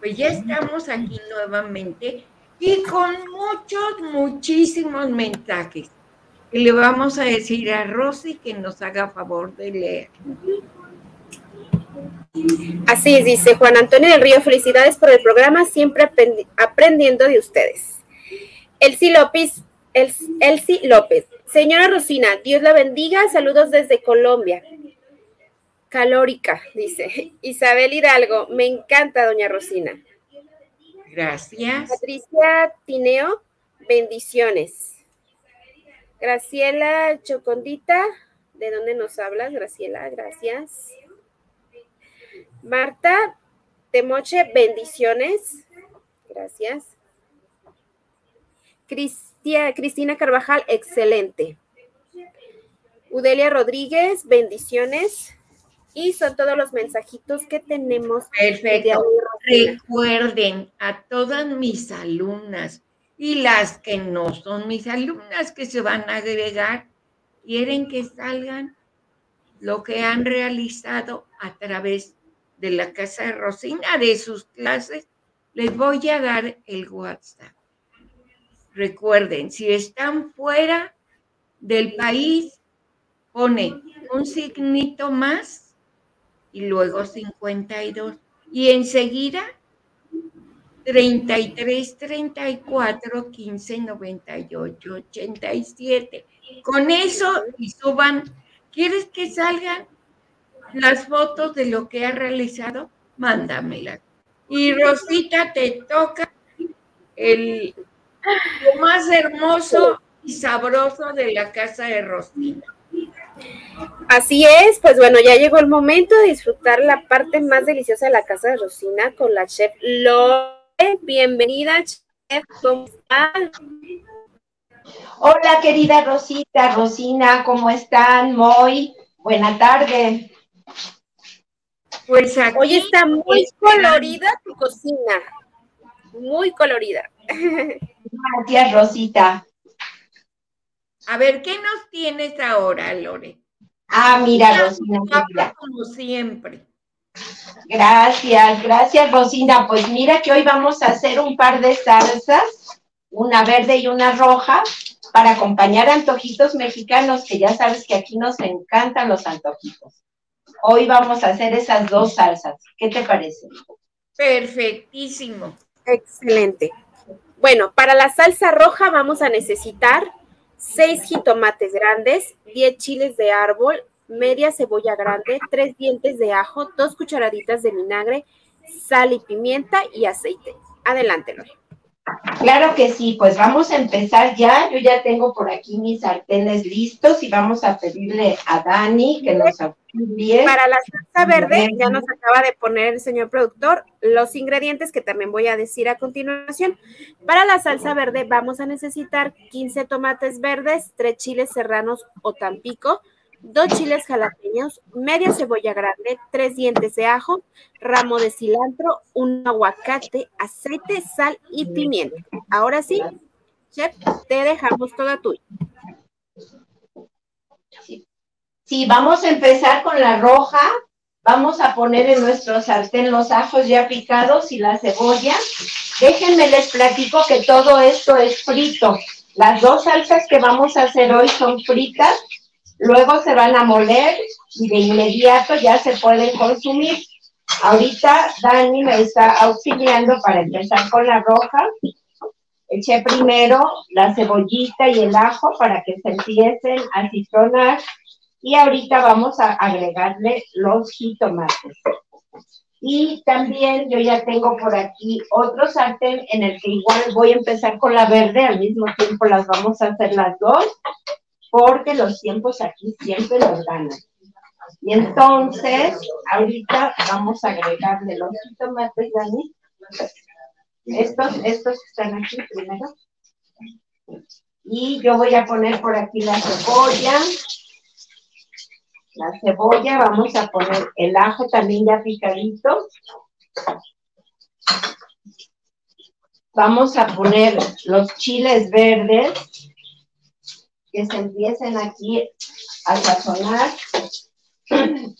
[SPEAKER 1] Pues ya estamos aquí nuevamente y con muchos, muchísimos mensajes. Y le vamos a decir a Rosy que nos haga favor de leer.
[SPEAKER 3] Así es, dice Juan Antonio del Río, felicidades por el programa, siempre aprendiendo de ustedes. Elsie López, Elsie López, señora Rosina, Dios la bendiga, saludos desde Colombia. Calórica, dice. Isabel Hidalgo, me encanta, doña Rosina.
[SPEAKER 1] Gracias.
[SPEAKER 3] Patricia Tineo, bendiciones. Graciela Chocondita, ¿de dónde nos hablas, Graciela? Gracias. Marta Temoche, bendiciones. Gracias. Cristia, Cristina Carvajal, excelente. Udelia Rodríguez, bendiciones. Y son todos los mensajitos que tenemos.
[SPEAKER 1] Perfecto. Recuerden a todas mis alumnas y las que no son mis alumnas que se van a agregar, quieren que salgan lo que han realizado a través de la casa de Rosina, de sus clases, les voy a dar el WhatsApp. Recuerden, si están fuera del país, pone un signito más y luego 52. Y enseguida 33, 34, 15, 98, 87. Con eso y suban, ¿quieres que salgan las fotos de lo que ha realizado? Mándamelas. Y Rosita, te toca el lo más hermoso y sabroso de la casa de Rosita.
[SPEAKER 3] Así es, pues bueno, ya llegó el momento de disfrutar la parte más deliciosa de la casa de Rosina con la chef Lore. Bienvenida, chef, ¿cómo estás?
[SPEAKER 9] Hola, querida Rosita, Rosina, ¿cómo están? Muy buena tarde.
[SPEAKER 3] Pues Hoy está muy colorida tu cocina, muy colorida.
[SPEAKER 9] Gracias, Rosita.
[SPEAKER 1] A ver, ¿qué nos tienes ahora, Lore?
[SPEAKER 9] Ah, mira, Rosina.
[SPEAKER 1] Como siempre.
[SPEAKER 9] Gracias, gracias, Rosina. Pues mira que hoy vamos a hacer un par de salsas, una verde y una roja, para acompañar antojitos mexicanos, que ya sabes que aquí nos encantan los antojitos. Hoy vamos a hacer esas dos salsas. ¿Qué te parece?
[SPEAKER 1] Perfectísimo.
[SPEAKER 3] Excelente. Bueno, para la salsa roja vamos a necesitar 6 jitomates grandes, 10 chiles de árbol, media cebolla grande, 3 dientes de ajo, 2 cucharaditas de vinagre, sal y pimienta y aceite. Adelante, Lore.
[SPEAKER 9] Claro que sí, pues vamos a empezar ya. Yo ya tengo por aquí mis sartenes listos y vamos a pedirle a Dani que nos auxilie.
[SPEAKER 3] Para la salsa verde, ya nos acaba de poner el señor productor los ingredientes que también voy a decir a continuación. Para la salsa verde vamos a necesitar 15 tomates verdes, 3 chiles serranos o tampico, dos chiles jalapeños, media cebolla grande, tres dientes de ajo, ramo de cilantro, un aguacate, aceite, sal y pimienta. Ahora sí, chef, te dejamos toda tuya.
[SPEAKER 9] Sí, vamos a empezar con la roja. Vamos a poner en nuestro sartén los ajos ya picados y la cebolla. Déjenme les platico que todo esto es frito. Las dos salsas que vamos a hacer hoy son fritas luego se van a moler y de inmediato ya se pueden consumir. Ahorita Dani me está auxiliando para empezar con la roja. Eché primero la cebollita y el ajo para que se empiecen a citronar y ahorita vamos a agregarle los jitomates. Y también yo ya tengo por aquí otro sartén en el que igual voy a empezar con la verde, al mismo tiempo las vamos a hacer las dos porque los tiempos aquí siempre nos ganan. Y entonces, ahorita vamos a agregarle los tomates, Dani. Estos, estos están aquí primero. Y yo voy a poner por aquí la cebolla. La cebolla, vamos a poner el ajo también ya picadito. Vamos a poner los chiles verdes que se empiecen aquí a sazonar.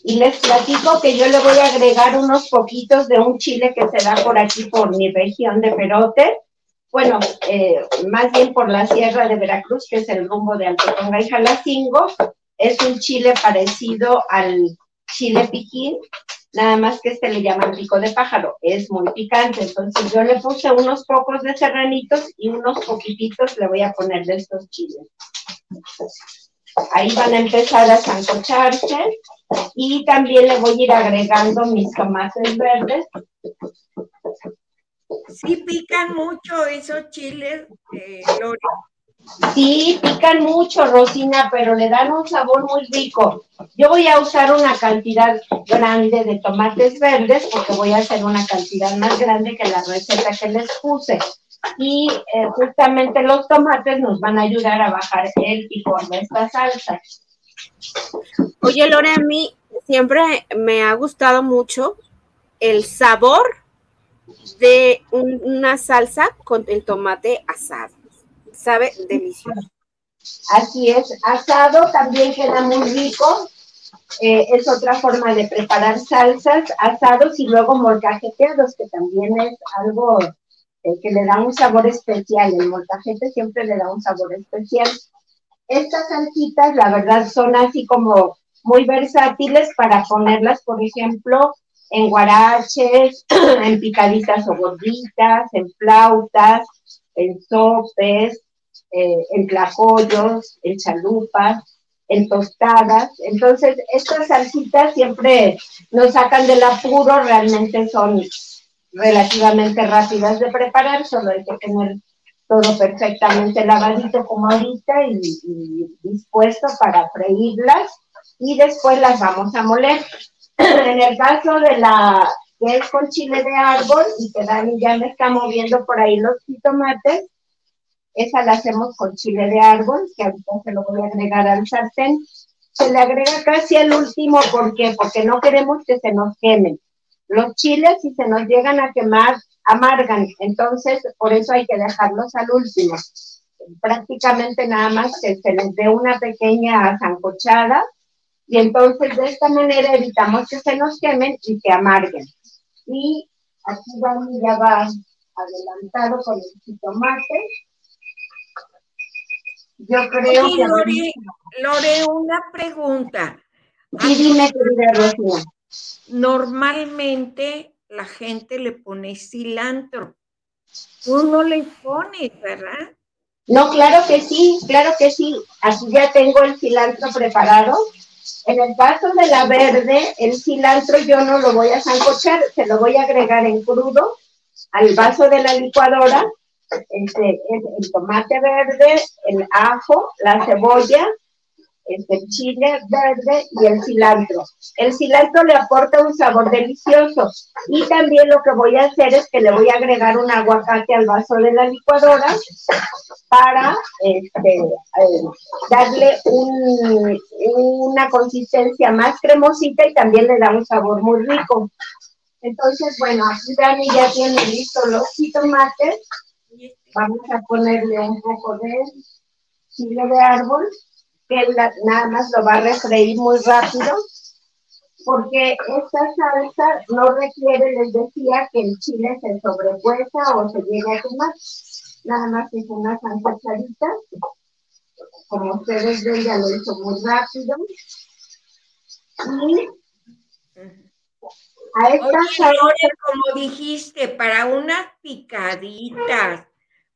[SPEAKER 9] Y les platico que yo le voy a agregar unos poquitos de un chile que se da por aquí, por mi región de Perote. Bueno, eh, más bien por la sierra de Veracruz, que es el rumbo de Altotonga y Jalacingo. Es un chile parecido al chile piquín, nada más que este le llaman pico de pájaro, es muy picante, entonces yo le puse unos pocos de serranitos y unos poquititos le voy a poner de estos chiles. Ahí van a empezar a zancocharse y también le voy a ir agregando mis tomates verdes.
[SPEAKER 1] Sí pican mucho esos chiles, eh,
[SPEAKER 9] Sí, pican mucho, Rosina, pero le dan un sabor muy rico. Yo voy a usar una cantidad grande de tomates verdes porque voy a hacer una cantidad más grande que la receta que les puse y eh, justamente los tomates nos van a ayudar a bajar el picor de esta salsa.
[SPEAKER 3] Oye, Lore, a mí siempre me ha gustado mucho el sabor de una salsa con el tomate asado. Sabe delicioso.
[SPEAKER 9] Así es, asado también queda muy rico. Eh, es otra forma de preparar salsas, asados y luego molcajeteados, que también es algo que le da un sabor especial. El molcajete siempre le da un sabor especial. Estas salsitas, la verdad, son así como muy versátiles para ponerlas, por ejemplo, en guaraches, en picaditas o gorditas, en flautas, en sopes, eh, en tlacoyos, en chalupas, en tostadas. Entonces, estas salsitas siempre nos sacan del apuro, realmente son relativamente rápidas de preparar, solo hay que tener todo perfectamente lavadito como ahorita y, dispuesto para freírlas y después las vamos a moler. en el caso de la que es con chile de árbol y que Dani ya me está moviendo por ahí los tomates, esa la hacemos con chile de árbol, que ahorita se lo voy a agregar al sartén. Se le agrega casi al último, ¿por qué? Porque no queremos que se nos quemen. Los chiles, si se nos llegan a quemar, amargan, entonces por eso hay que dejarlos al último. Prácticamente nada más que se les dé una pequeña zancochada y entonces de esta manera evitamos que se nos quemen y que amarguen. Y aquí ya va adelantado con el jitomate.
[SPEAKER 1] Yo creo que... Lore, Lore, una pregunta.
[SPEAKER 9] Dime, querida Rocío
[SPEAKER 1] normalmente la gente le pone cilantro. Tú no le pones, ¿verdad?
[SPEAKER 9] No, claro que sí, claro que sí. Aquí ya tengo el cilantro preparado. En el caso de la verde, el cilantro yo no lo voy a zancochar, se lo voy a agregar en crudo al vaso de la licuadora este, es el tomate verde, el ajo, la cebolla, este, chile verde y el cilantro. El cilantro le aporta un sabor delicioso. Y también lo que voy a hacer es que le voy a agregar un aguacate al vaso de la licuadora para este, eh, darle un, una consistencia más cremosita y también le da un sabor muy rico. Entonces, bueno, aquí Dani ya tiene listos los jitomates. Vamos a ponerle un poco de chile de árbol que nada más lo va a refreír muy rápido, porque esta salsa no requiere, les decía, que el chile se sobrepuesa o se llegue a quemar. Nada más es una salsa charita. Como ustedes ven, ya lo hizo muy rápido. Y
[SPEAKER 1] a esta salsa, como dijiste, para unas picaditas,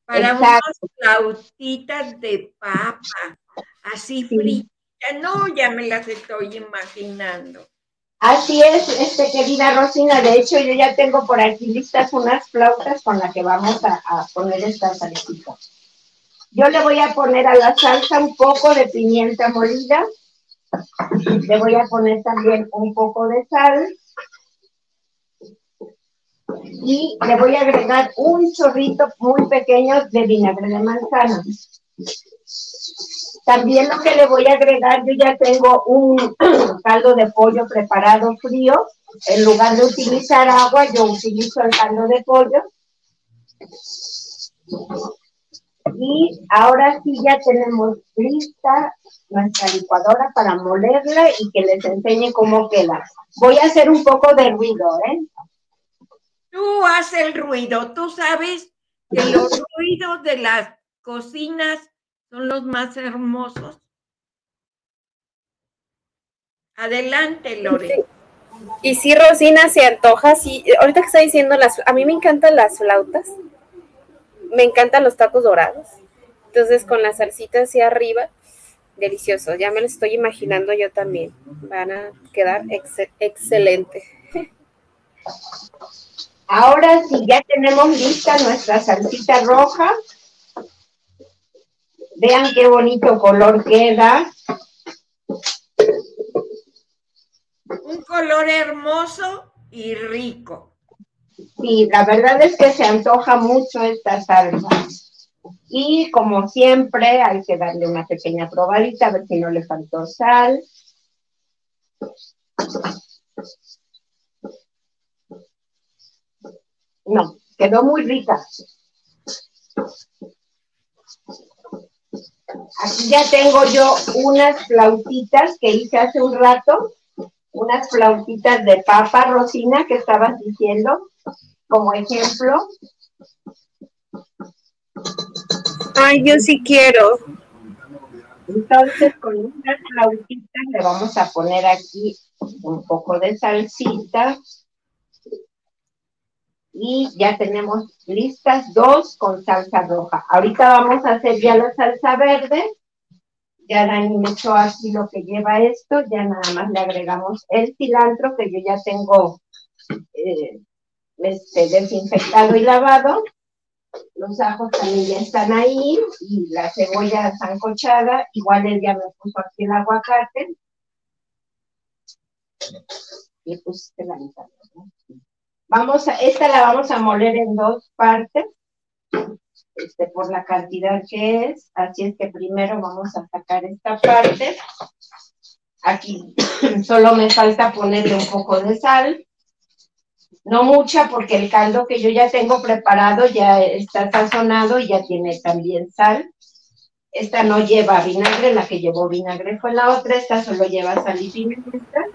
[SPEAKER 1] para unas flautitas de papa, así frita. No, ya me las estoy imaginando.
[SPEAKER 9] Así es, este, querida Rosina. De hecho, yo ya tengo por aquí listas unas flautas con las que vamos a, poner esta salsita. Yo le voy a poner a la salsa un poco de pimienta molida. Le voy a poner también un poco de sal. Y le voy a agregar un chorrito muy pequeño de vinagre de manzana. También lo que le voy a agregar, yo ya tengo un caldo de pollo preparado frío. En lugar de utilizar agua, yo utilizo el caldo de pollo. Y ahora sí ya tenemos lista nuestra licuadora para molerla y que les enseñe cómo queda. Voy a hacer un poco de ruido, ¿eh?
[SPEAKER 1] Tú haces el ruido, tú sabes que los ruidos de las cocinas son los más hermosos. Adelante, Lore.
[SPEAKER 3] Y si Rosina, se antoja, sí, ahorita que está diciendo las, a mí me encantan las flautas, me encantan los tacos dorados, entonces con la salsita hacia arriba, delicioso, ya me lo estoy imaginando yo también, van a quedar excelente.
[SPEAKER 9] Ahora sí, ya tenemos lista nuestra salsita roja, Vean qué bonito color queda.
[SPEAKER 1] Un color hermoso y rico.
[SPEAKER 9] Sí, la verdad es que se antoja mucho esta salsa. Y como siempre, hay que darle una pequeña probadita a ver si no le faltó sal. No, quedó muy rica. Aquí ya tengo yo unas flautitas que hice hace un rato, unas flautitas de papa, Rosina, que estabas diciendo, como ejemplo.
[SPEAKER 3] Ay, yo sí quiero.
[SPEAKER 9] Entonces, con unas flautitas le vamos a poner aquí un poco de salsita y ya tenemos listas dos con salsa roja. Ahorita vamos a hacer ya la salsa verde. Ya Dani me echó así lo que lleva esto, ya nada más le agregamos el cilantro que yo ya tengo eh, este, desinfectado y lavado. Los ajos también ya están ahí y la cebolla zancochada. Igual él ya me puso aquí el aguacate. Y pusiste la mitad. Vamos a, esta la vamos a moler en dos partes, este, por la cantidad que es. Así es que primero vamos a sacar esta parte. Aquí solo me falta ponerle un poco de sal. No mucha porque el caldo que yo ya tengo preparado ya está sazonado y ya tiene también sal. Esta no lleva vinagre, la que llevó vinagre fue la otra, esta solo lleva sal y pimienta.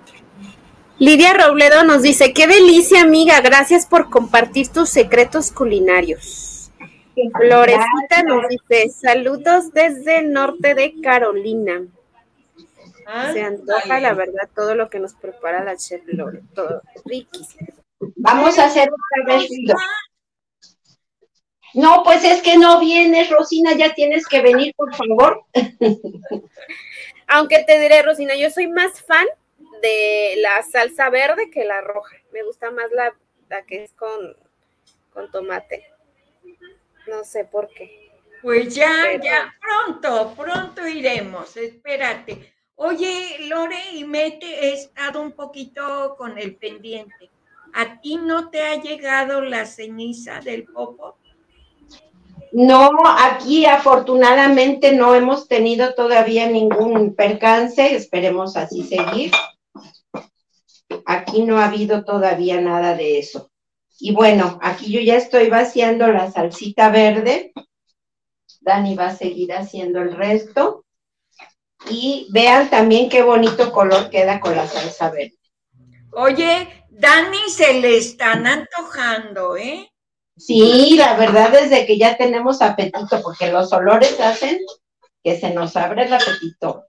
[SPEAKER 3] Lidia Robledo nos dice, qué delicia amiga, gracias por compartir tus secretos culinarios. Florecita nos dice, saludos desde el norte de Carolina. Se antoja, la verdad, todo lo que nos prepara la chef Lore, todo riquísimo.
[SPEAKER 9] Vamos a hacer otra vez. No, pues es que no vienes, Rosina, ya tienes que venir, por favor.
[SPEAKER 3] Aunque te diré, Rosina, yo soy más fan de la salsa verde que la roja. Me gusta más la, la que es con, con tomate. No sé por qué.
[SPEAKER 1] Pues ya, ya, pronto, pronto iremos, espérate. Oye, Lore y Mete, he estado un poquito con el pendiente. ¿A ti no te ha llegado la ceniza del popo?
[SPEAKER 9] No, aquí afortunadamente no hemos tenido todavía ningún percance, esperemos así seguir. Aquí no ha habido todavía nada de eso. Y bueno, aquí yo ya estoy vaciando la salsita verde. Dani va a seguir haciendo el resto. Y vean también qué bonito color queda con la salsa verde.
[SPEAKER 1] Oye, Dani se le están antojando, ¿eh?
[SPEAKER 9] Sí, la verdad es de que ya tenemos apetito, porque los olores hacen que se nos abre el apetito.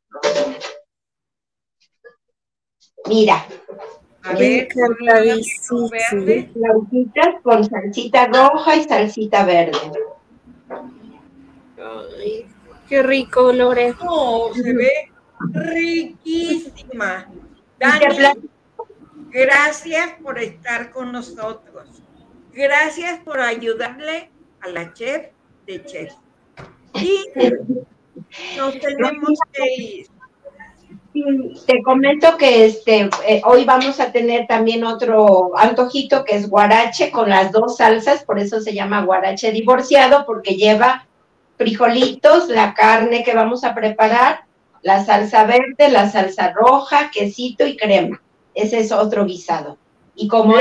[SPEAKER 9] Mira.
[SPEAKER 1] A ver,
[SPEAKER 9] verde. con salsita roja y salsita verde.
[SPEAKER 3] Ay, qué rico, Lore.
[SPEAKER 1] Oh, se ve riquísima. Dani, gracias por estar con nosotros. Gracias por ayudarle a la chef de chef. Y nos tenemos que ir.
[SPEAKER 9] Te comento que este eh, hoy vamos a tener también otro antojito que es guarache con las dos salsas, por eso se llama guarache divorciado, porque lleva frijolitos, la carne que vamos a preparar, la salsa verde, la salsa roja, quesito y crema. Ese es otro guisado. Y como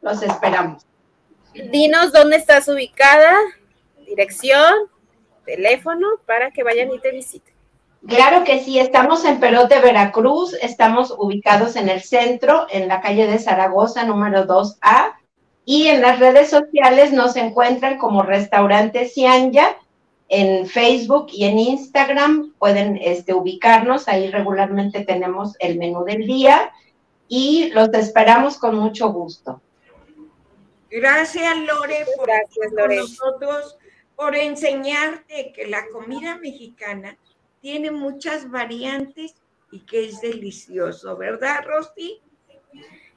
[SPEAKER 9] los esperamos.
[SPEAKER 3] Dinos dónde estás ubicada, dirección, teléfono, para que vayan y te visiten.
[SPEAKER 9] Claro que sí, estamos en Perote, Veracruz, estamos ubicados en el centro, en la calle de Zaragoza, número 2A, y en las redes sociales nos encuentran como Restaurante Cianya, en Facebook y en Instagram pueden este, ubicarnos, ahí regularmente tenemos el menú del día y los esperamos con mucho gusto.
[SPEAKER 1] Gracias, Lore, por Gracias, Lore. nosotros, por enseñarte que la comida mexicana tiene muchas variantes y que es delicioso, ¿verdad, Rosy?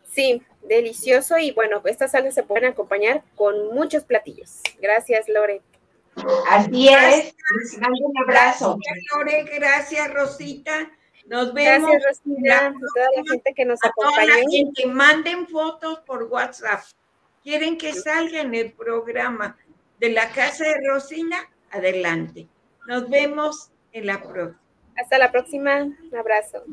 [SPEAKER 3] Sí, delicioso y bueno, estas salsas se pueden acompañar con muchos platillos. Gracias, Lore.
[SPEAKER 9] Así es. Un abrazo.
[SPEAKER 1] Gracias, Lore. Gracias, Rosita. Nos vemos.
[SPEAKER 3] Gracias, Rosita. toda la gente que nos acompaña.
[SPEAKER 1] Manden fotos por WhatsApp quieren que salga en el programa de la casa de Rosina, adelante. Nos vemos
[SPEAKER 3] hasta la próxima. Un abrazo.